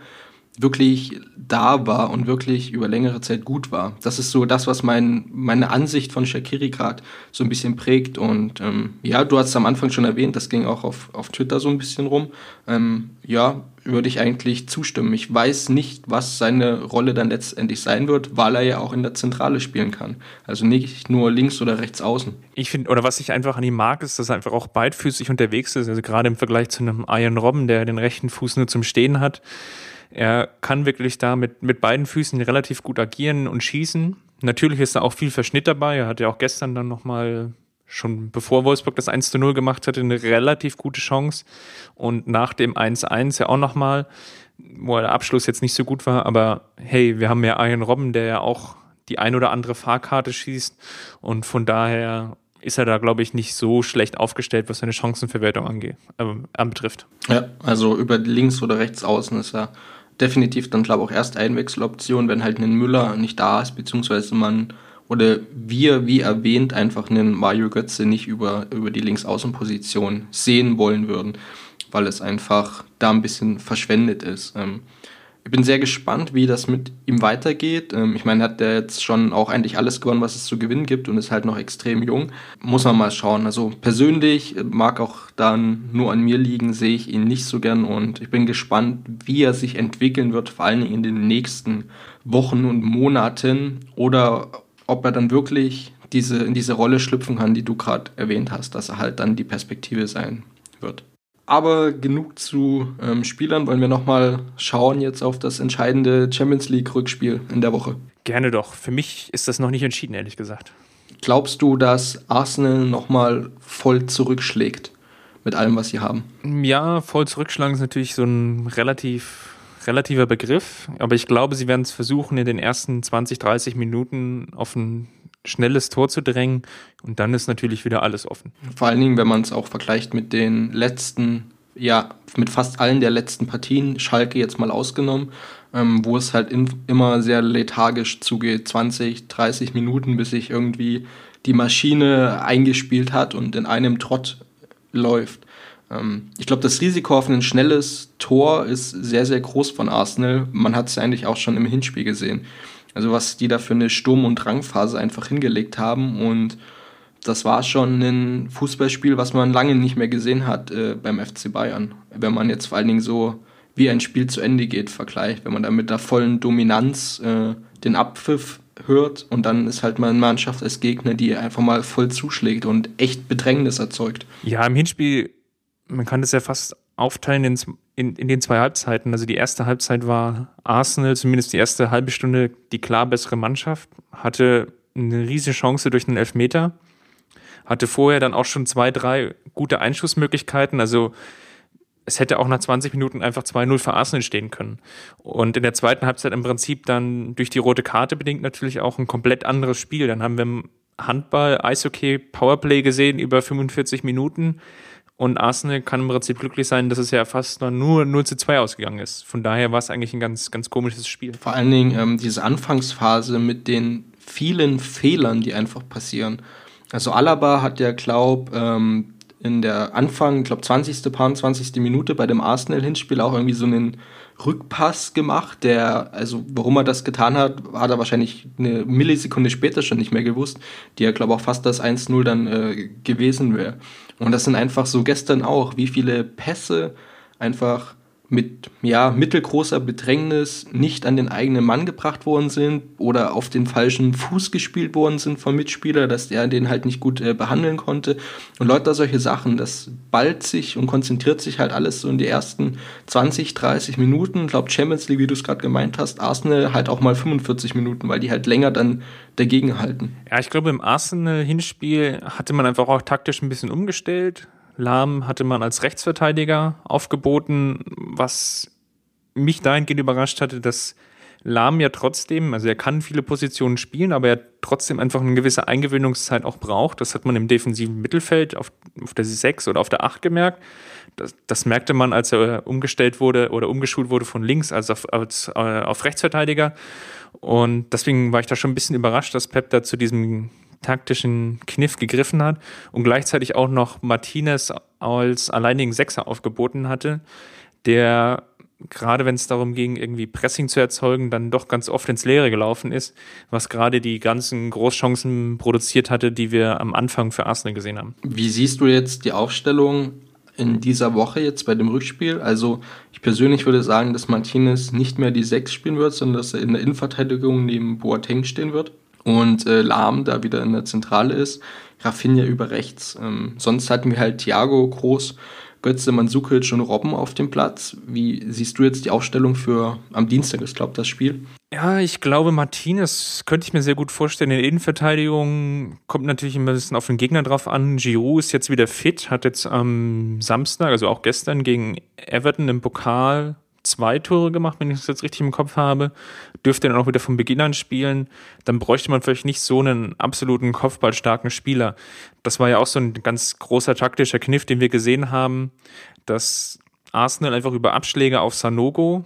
[SPEAKER 1] wirklich da war und wirklich über längere Zeit gut war. Das ist so das, was mein, meine Ansicht von Shakiri gerade so ein bisschen prägt. Und ähm, ja, du hast es am Anfang schon erwähnt, das ging auch auf, auf Twitter so ein bisschen rum. Ähm, ja, würde ich eigentlich zustimmen. Ich weiß nicht, was seine Rolle dann letztendlich sein wird, weil er ja auch in der Zentrale spielen kann. Also nicht nur links oder rechts außen.
[SPEAKER 2] Ich finde, oder was ich einfach an ihm mag, ist, dass er einfach auch beidfüßig unterwegs ist. Also gerade im Vergleich zu einem Iron Robben, der den rechten Fuß nur zum Stehen hat er kann wirklich da mit, mit beiden Füßen relativ gut agieren und schießen. Natürlich ist da auch viel Verschnitt dabei. Er hat ja auch gestern dann nochmal, schon bevor Wolfsburg das 1 zu 0 gemacht hatte, eine relativ gute Chance. Und nach dem 1-1 ja auch nochmal, wo der Abschluss jetzt nicht so gut war. Aber hey, wir haben ja Ian Robben, der ja auch die ein oder andere Fahrkarte schießt. Und von daher ist er da, glaube ich, nicht so schlecht aufgestellt, was seine Chancenverwertung angeht, äh, anbetrifft.
[SPEAKER 1] Ja, also über links oder rechts außen ist er definitiv dann, glaube ich, auch erst Einwechseloption, wenn halt ein Müller nicht da ist, beziehungsweise man oder wir, wie erwähnt, einfach einen Mario Götze nicht über, über die Linksaußenposition sehen wollen würden, weil es einfach da ein bisschen verschwendet ist. Ähm, ich bin sehr gespannt, wie das mit ihm weitergeht. Ähm, ich meine, hat er jetzt schon auch eigentlich alles gewonnen, was es zu gewinnen gibt und ist halt noch extrem jung. Muss man mal schauen. Also persönlich mag auch dann nur an mir liegen, sehe ich ihn nicht so gern und ich bin gespannt, wie er sich entwickeln wird, vor allen Dingen in den nächsten Wochen und Monaten oder ob er dann wirklich diese, in diese Rolle schlüpfen kann, die du gerade erwähnt hast, dass er halt dann die Perspektive sein wird. Aber genug zu ähm, Spielern, wollen wir nochmal schauen jetzt auf das entscheidende Champions League-Rückspiel in der Woche.
[SPEAKER 2] Gerne doch. Für mich ist das noch nicht entschieden, ehrlich gesagt.
[SPEAKER 1] Glaubst du, dass Arsenal nochmal voll zurückschlägt mit allem, was sie haben?
[SPEAKER 2] Ja, voll zurückschlagen ist natürlich so ein relativ relativer Begriff, aber ich glaube, sie werden es versuchen, in den ersten 20, 30 Minuten auf ein schnelles Tor zu drängen und dann ist natürlich wieder alles offen.
[SPEAKER 1] Vor allen Dingen, wenn man es auch vergleicht mit den letzten, ja, mit fast allen der letzten Partien, Schalke jetzt mal ausgenommen, ähm, wo es halt in, immer sehr lethargisch zugeht, 20, 30 Minuten, bis sich irgendwie die Maschine eingespielt hat und in einem Trott läuft. Ähm, ich glaube, das Risiko auf ein schnelles Tor ist sehr, sehr groß von Arsenal. Man hat es eigentlich auch schon im Hinspiel gesehen. Also was die da für eine Sturm- und Drangphase einfach hingelegt haben und das war schon ein Fußballspiel, was man lange nicht mehr gesehen hat äh, beim FC Bayern. Wenn man jetzt vor allen Dingen so wie ein Spiel zu Ende geht, vergleicht. Wenn man da mit der vollen Dominanz äh, den Abpfiff hört und dann ist halt mal eine Mannschaft als Gegner, die einfach mal voll zuschlägt und echt Bedrängnis erzeugt.
[SPEAKER 2] Ja, im Hinspiel, man kann das ja fast aufteilen in, in, in den zwei Halbzeiten. Also die erste Halbzeit war Arsenal, zumindest die erste halbe Stunde, die klar bessere Mannschaft, hatte eine riesige Chance durch einen Elfmeter, hatte vorher dann auch schon zwei, drei gute Einschussmöglichkeiten. Also es hätte auch nach 20 Minuten einfach 2-0 für Arsenal stehen können. Und in der zweiten Halbzeit im Prinzip dann durch die rote Karte bedingt natürlich auch ein komplett anderes Spiel. Dann haben wir Handball, Eishockey, Powerplay gesehen über 45 Minuten. Und Arsenal kann im Prinzip glücklich sein, dass es ja fast nur 0 zu 2 ausgegangen ist. Von daher war es eigentlich ein ganz, ganz komisches Spiel.
[SPEAKER 1] Vor allen Dingen ähm, diese Anfangsphase mit den vielen Fehlern, die einfach passieren. Also Alaba hat ja, glaub, ähm, in der Anfang, ich glaube 20., paar 20. Minute bei dem Arsenal-Hinspiel auch irgendwie so einen Rückpass gemacht, der, also warum er das getan hat, hat er wahrscheinlich eine Millisekunde später schon nicht mehr gewusst, die ja, glaube auch fast das 1-0 dann äh, gewesen wäre. Und das sind einfach so gestern auch, wie viele Pässe einfach mit ja, mittelgroßer Bedrängnis nicht an den eigenen Mann gebracht worden sind oder auf den falschen Fuß gespielt worden sind vom Mitspieler, dass der den halt nicht gut äh, behandeln konnte. Und Leute, solche Sachen, das ballt sich und konzentriert sich halt alles so in die ersten 20, 30 Minuten. Ich glaube, Champions League, wie du es gerade gemeint hast, Arsenal halt auch mal 45 Minuten, weil die halt länger dann dagegen halten.
[SPEAKER 2] Ja, ich glaube, im Arsenal-Hinspiel hatte man einfach auch taktisch ein bisschen umgestellt Lahm hatte man als Rechtsverteidiger aufgeboten, was mich dahingehend überrascht hatte, dass Lahm ja trotzdem, also er kann viele Positionen spielen, aber er trotzdem einfach eine gewisse Eingewöhnungszeit auch braucht. Das hat man im defensiven Mittelfeld auf, auf der 6 oder auf der 8 gemerkt. Das, das, merkte man, als er umgestellt wurde oder umgeschult wurde von links als auf, als, äh, auf Rechtsverteidiger. Und deswegen war ich da schon ein bisschen überrascht, dass Pep da zu diesem taktischen Kniff gegriffen hat und gleichzeitig auch noch Martinez als alleinigen Sechser aufgeboten hatte, der gerade wenn es darum ging, irgendwie Pressing zu erzeugen, dann doch ganz oft ins Leere gelaufen ist, was gerade die ganzen Großchancen produziert hatte, die wir am Anfang für Arsenal gesehen haben.
[SPEAKER 1] Wie siehst du jetzt die Aufstellung in dieser Woche jetzt bei dem Rückspiel? Also ich persönlich würde sagen, dass Martinez nicht mehr die Sechs spielen wird, sondern dass er in der Innenverteidigung neben Boateng stehen wird und äh, Lahm da wieder in der Zentrale ist, Rafinha über rechts. Ähm, sonst hatten wir halt Thiago, Groß, Götze, Mansukic und Robben auf dem Platz. Wie siehst du jetzt die Aufstellung für am Dienstag, ist glaube das Spiel?
[SPEAKER 2] Ja, ich glaube, Martinez könnte ich mir sehr gut vorstellen. In der Innenverteidigung kommt natürlich ein bisschen auf den Gegner drauf an. Giroud ist jetzt wieder fit, hat jetzt am Samstag, also auch gestern gegen Everton im Pokal zwei Tore gemacht, wenn ich das jetzt richtig im Kopf habe. Dürfte dann auch wieder von Beginn an spielen. Dann bräuchte man vielleicht nicht so einen absoluten kopfballstarken Spieler. Das war ja auch so ein ganz großer taktischer Kniff, den wir gesehen haben, dass Arsenal einfach über Abschläge auf Sanogo,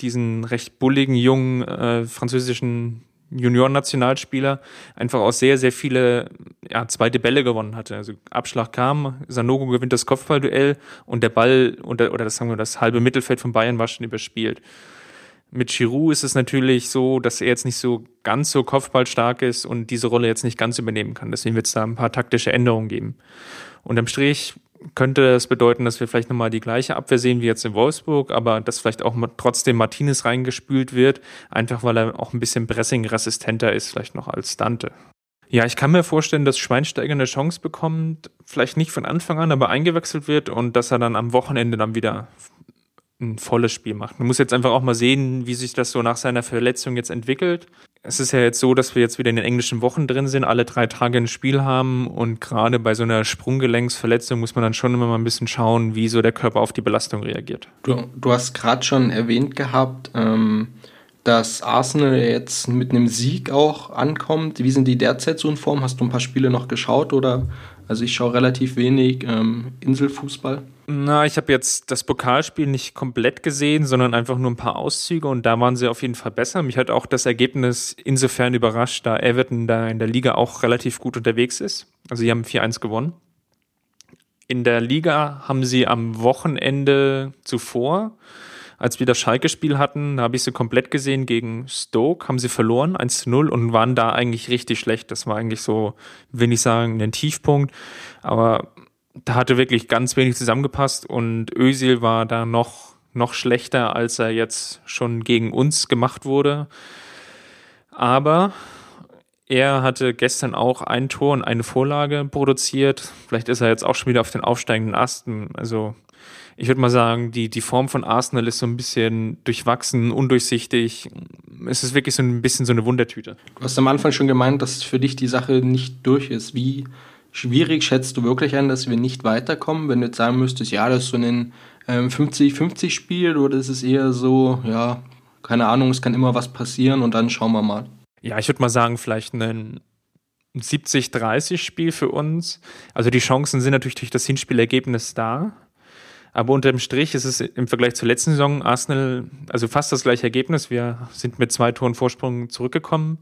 [SPEAKER 2] diesen recht bulligen jungen äh, französischen Junioren-Nationalspieler einfach auch sehr, sehr viele ja, zweite Bälle gewonnen hatte. Also Abschlag kam, Sanogo gewinnt das Kopfballduell und der Ball oder, oder das sagen wir das halbe Mittelfeld von Bayern war schon überspielt. Mit Giroud ist es natürlich so, dass er jetzt nicht so ganz so kopfballstark ist und diese Rolle jetzt nicht ganz übernehmen kann. Deswegen wird es da ein paar taktische Änderungen geben. Und am Strich könnte das bedeuten, dass wir vielleicht nochmal die gleiche Abwehr sehen wie jetzt in Wolfsburg, aber dass vielleicht auch trotzdem Martinez reingespült wird, einfach weil er auch ein bisschen Pressing-resistenter ist, vielleicht noch als Dante. Ja, ich kann mir vorstellen, dass Schweinsteiger eine Chance bekommt, vielleicht nicht von Anfang an, aber eingewechselt wird und dass er dann am Wochenende dann wieder ein volles Spiel macht. Man muss jetzt einfach auch mal sehen, wie sich das so nach seiner Verletzung jetzt entwickelt. Es ist ja jetzt so, dass wir jetzt wieder in den englischen Wochen drin sind, alle drei Tage ein Spiel haben und gerade bei so einer Sprunggelenksverletzung muss man dann schon immer mal ein bisschen schauen, wie so der Körper auf die Belastung reagiert.
[SPEAKER 1] Du, du hast gerade schon erwähnt gehabt, ähm, dass Arsenal jetzt mit einem Sieg auch ankommt. Wie sind die derzeit so in Form? Hast du ein paar Spiele noch geschaut oder? Also ich schaue relativ wenig ähm, Inselfußball.
[SPEAKER 2] Na, ich habe jetzt das Pokalspiel nicht komplett gesehen, sondern einfach nur ein paar Auszüge und da waren sie auf jeden Fall besser. Mich hat auch das Ergebnis insofern überrascht, da Everton da in der Liga auch relativ gut unterwegs ist. Also sie haben 4-1 gewonnen. In der Liga haben sie am Wochenende zuvor, als wir das Schalke-Spiel hatten, da habe ich sie komplett gesehen gegen Stoke, haben sie verloren, 1-0 und waren da eigentlich richtig schlecht. Das war eigentlich so, will ich sagen, ein Tiefpunkt. Aber da hatte wirklich ganz wenig zusammengepasst und Özil war da noch, noch schlechter, als er jetzt schon gegen uns gemacht wurde. Aber er hatte gestern auch ein Tor und eine Vorlage produziert. Vielleicht ist er jetzt auch schon wieder auf den aufsteigenden Asten. Also ich würde mal sagen, die, die Form von Arsenal ist so ein bisschen durchwachsen, undurchsichtig. Es ist wirklich so ein bisschen so eine Wundertüte.
[SPEAKER 1] Du hast am Anfang schon gemeint, dass für dich die Sache nicht durch ist. Wie schwierig schätzt du wirklich an, dass wir nicht weiterkommen, wenn du jetzt sagen müsstest, ja, das ist so ein 50-50 ähm, Spiel oder ist es eher so, ja, keine Ahnung, es kann immer was passieren und dann schauen wir mal.
[SPEAKER 2] Ja, ich würde mal sagen, vielleicht ein 70-30 Spiel für uns. Also die Chancen sind natürlich durch das Hinspielergebnis da. Aber unterm Strich ist es im Vergleich zur letzten Saison Arsenal, also fast das gleiche Ergebnis. Wir sind mit zwei Toren Vorsprung zurückgekommen.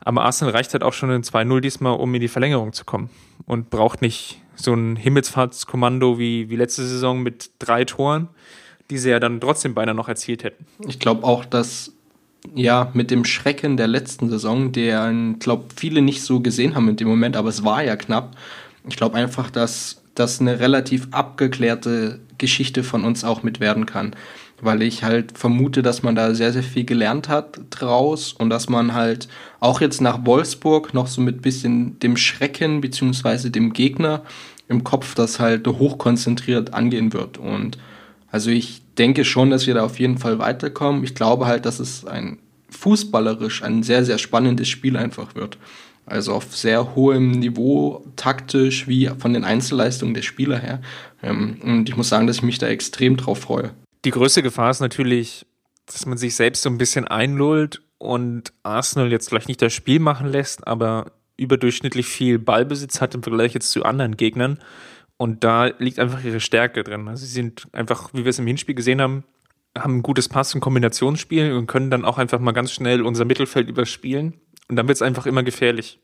[SPEAKER 2] Aber Arsenal reicht halt auch schon in 2-0 diesmal, um in die Verlängerung zu kommen. Und braucht nicht so ein Himmelsfahrtskommando wie, wie letzte Saison mit drei Toren, die sie ja dann trotzdem beinahe noch erzielt hätten.
[SPEAKER 1] Ich glaube auch, dass ja mit dem Schrecken der letzten Saison, der, glaube viele nicht so gesehen haben in dem Moment, aber es war ja knapp. Ich glaube einfach, dass das eine relativ abgeklärte Geschichte von uns auch mit werden kann weil ich halt vermute, dass man da sehr, sehr viel gelernt hat draus und dass man halt auch jetzt nach Wolfsburg noch so mit bisschen dem Schrecken beziehungsweise dem Gegner im Kopf das halt hochkonzentriert angehen wird. Und also ich denke schon, dass wir da auf jeden Fall weiterkommen. Ich glaube halt, dass es ein fußballerisch ein sehr, sehr spannendes Spiel einfach wird. Also auf sehr hohem Niveau, taktisch wie von den Einzelleistungen der Spieler her. Ähm, und ich muss sagen, dass ich mich da extrem drauf freue.
[SPEAKER 2] Die größte Gefahr ist natürlich, dass man sich selbst so ein bisschen einlullt und Arsenal jetzt vielleicht nicht das Spiel machen lässt, aber überdurchschnittlich viel Ballbesitz hat im Vergleich jetzt zu anderen Gegnern. Und da liegt einfach ihre Stärke drin. Also sie sind einfach, wie wir es im Hinspiel gesehen haben, haben ein gutes Pass- und Kombinationsspiel und können dann auch einfach mal ganz schnell unser Mittelfeld überspielen. Und dann wird es einfach immer gefährlich.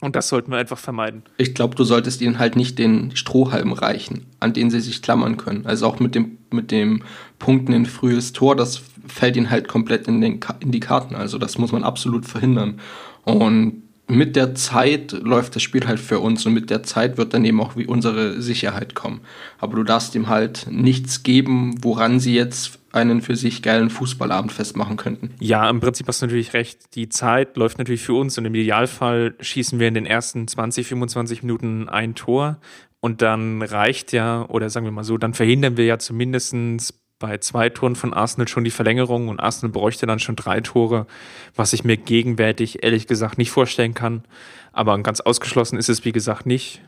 [SPEAKER 2] Und das sollten wir einfach vermeiden.
[SPEAKER 1] Ich glaube, du solltest ihnen halt nicht den Strohhalm reichen, an den sie sich klammern können. Also auch mit dem, mit dem Punkten in frühes Tor, das fällt ihnen halt komplett in, den, in die Karten. Also das muss man absolut verhindern. Und mit der Zeit läuft das Spiel halt für uns und mit der Zeit wird dann eben auch wie unsere Sicherheit kommen. Aber du darfst ihm halt nichts geben, woran sie jetzt einen für sich geilen Fußballabend festmachen könnten.
[SPEAKER 2] Ja, im Prinzip hast du natürlich recht. Die Zeit läuft natürlich für uns und im Idealfall schießen wir in den ersten 20, 25 Minuten ein Tor und dann reicht ja, oder sagen wir mal so, dann verhindern wir ja zumindestens bei zwei Toren von Arsenal schon die Verlängerung und Arsenal bräuchte dann schon drei Tore, was ich mir gegenwärtig ehrlich gesagt nicht vorstellen kann. Aber ganz ausgeschlossen ist es, wie gesagt, nicht.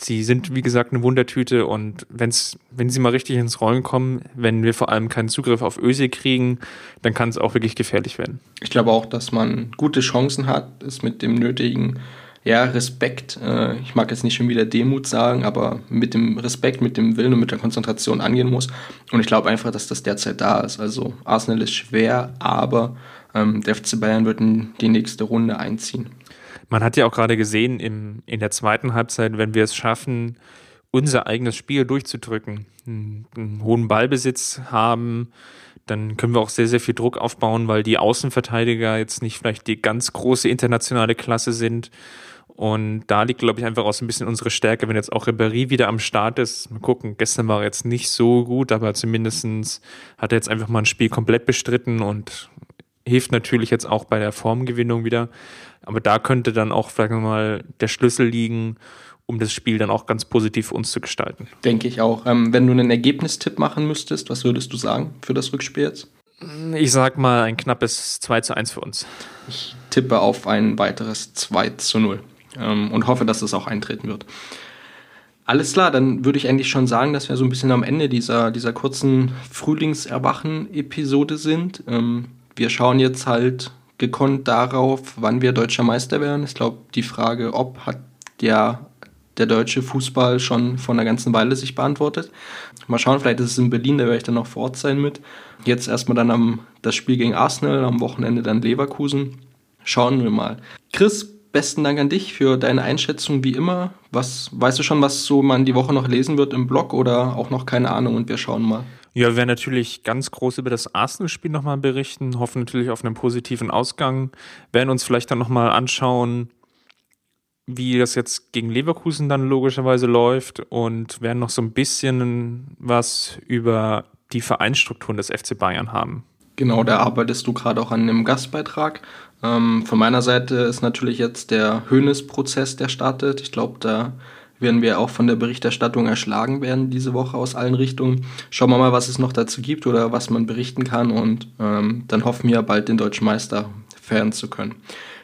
[SPEAKER 2] Sie sind, wie gesagt, eine Wundertüte und wenn's, wenn sie mal richtig ins Rollen kommen, wenn wir vor allem keinen Zugriff auf Öse kriegen, dann kann es auch wirklich gefährlich werden.
[SPEAKER 1] Ich glaube auch, dass man gute Chancen hat, es mit dem nötigen ja, Respekt, äh, ich mag jetzt nicht schon wieder Demut sagen, aber mit dem Respekt, mit dem Willen und mit der Konzentration angehen muss. Und ich glaube einfach, dass das derzeit da ist. Also Arsenal ist schwer, aber ähm, der FC Bayern wird in die nächste Runde einziehen.
[SPEAKER 2] Man hat ja auch gerade gesehen, im, in der zweiten Halbzeit, wenn wir es schaffen, unser eigenes Spiel durchzudrücken, einen, einen hohen Ballbesitz haben, dann können wir auch sehr, sehr viel Druck aufbauen, weil die Außenverteidiger jetzt nicht vielleicht die ganz große internationale Klasse sind. Und da liegt, glaube ich, einfach auch so ein bisschen unsere Stärke, wenn jetzt auch Ribéry wieder am Start ist. Mal gucken, gestern war er jetzt nicht so gut, aber zumindestens hat er jetzt einfach mal ein Spiel komplett bestritten und hilft natürlich jetzt auch bei der Formgewinnung wieder. Aber da könnte dann auch vielleicht mal der Schlüssel liegen, um das Spiel dann auch ganz positiv für uns zu gestalten.
[SPEAKER 1] Denke ich auch. Ähm, wenn du einen Ergebnistipp machen müsstest, was würdest du sagen für das Rückspiel jetzt?
[SPEAKER 2] Ich sag mal ein knappes 2 zu 1 für uns.
[SPEAKER 1] Ich tippe auf ein weiteres 2 zu 0 ähm, und hoffe, dass es auch eintreten wird. Alles klar, dann würde ich eigentlich schon sagen, dass wir so ein bisschen am Ende dieser, dieser kurzen Frühlingserwachen-Episode sind. Ähm, wir schauen jetzt halt gekonnt darauf, wann wir deutscher Meister werden. Ich glaube, die Frage, ob, hat ja der deutsche Fußball schon vor einer ganzen Weile sich beantwortet. Mal schauen, vielleicht ist es in Berlin, da werde ich dann noch vor Ort sein mit. Jetzt erstmal dann am das Spiel gegen Arsenal, am Wochenende dann Leverkusen. Schauen wir mal. Chris, besten Dank an dich für deine Einschätzung wie immer. Was weißt du schon, was so man die Woche noch lesen wird im Blog oder auch noch keine Ahnung und wir schauen mal.
[SPEAKER 2] Ja, wir werden natürlich ganz groß über das Arsenal-Spiel nochmal berichten, hoffen natürlich auf einen positiven Ausgang, werden uns vielleicht dann nochmal anschauen, wie das jetzt gegen Leverkusen dann logischerweise läuft und werden noch so ein bisschen was über die Vereinsstrukturen des FC Bayern haben.
[SPEAKER 1] Genau, da arbeitest du gerade auch an einem Gastbeitrag. Ähm, von meiner Seite ist natürlich jetzt der Höhnes-Prozess, der startet. Ich glaube, da werden wir auch von der Berichterstattung erschlagen werden diese Woche aus allen Richtungen. Schauen wir mal, was es noch dazu gibt oder was man berichten kann und ähm, dann hoffen wir bald den deutschen Meister feiern zu können.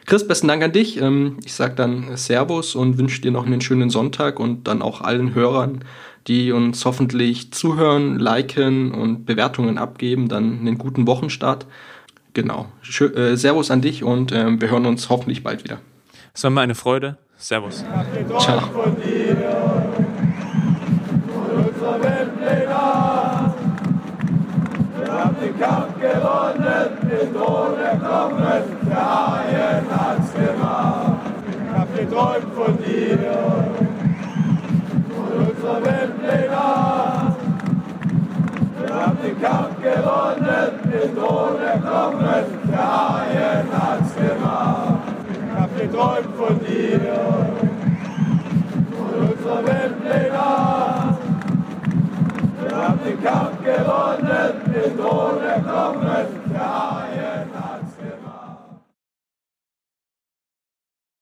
[SPEAKER 1] Chris, besten Dank an dich. Ähm, ich sage dann Servus und wünsche dir noch einen schönen Sonntag und dann auch allen Hörern, die uns hoffentlich zuhören, liken und Bewertungen abgeben, dann einen guten Wochenstart. Genau. Schö äh, Servus an dich und äh, wir hören uns hoffentlich bald wieder.
[SPEAKER 2] Es war mir eine Freude. Servus.
[SPEAKER 1] Ciao.
[SPEAKER 3] den Kampf gewonnen, den Thron erklommen, der Haien hat's gemacht. Ich hab geträumt von dir, von unserer Weltpläne. Wir haben den Kampf gewonnen, den Thron erklommen, der Haien hat's gemacht. Geträumt von dir, von unserer Weltpläne. Wir haben den Kampf gewonnen, den Thron erklommen,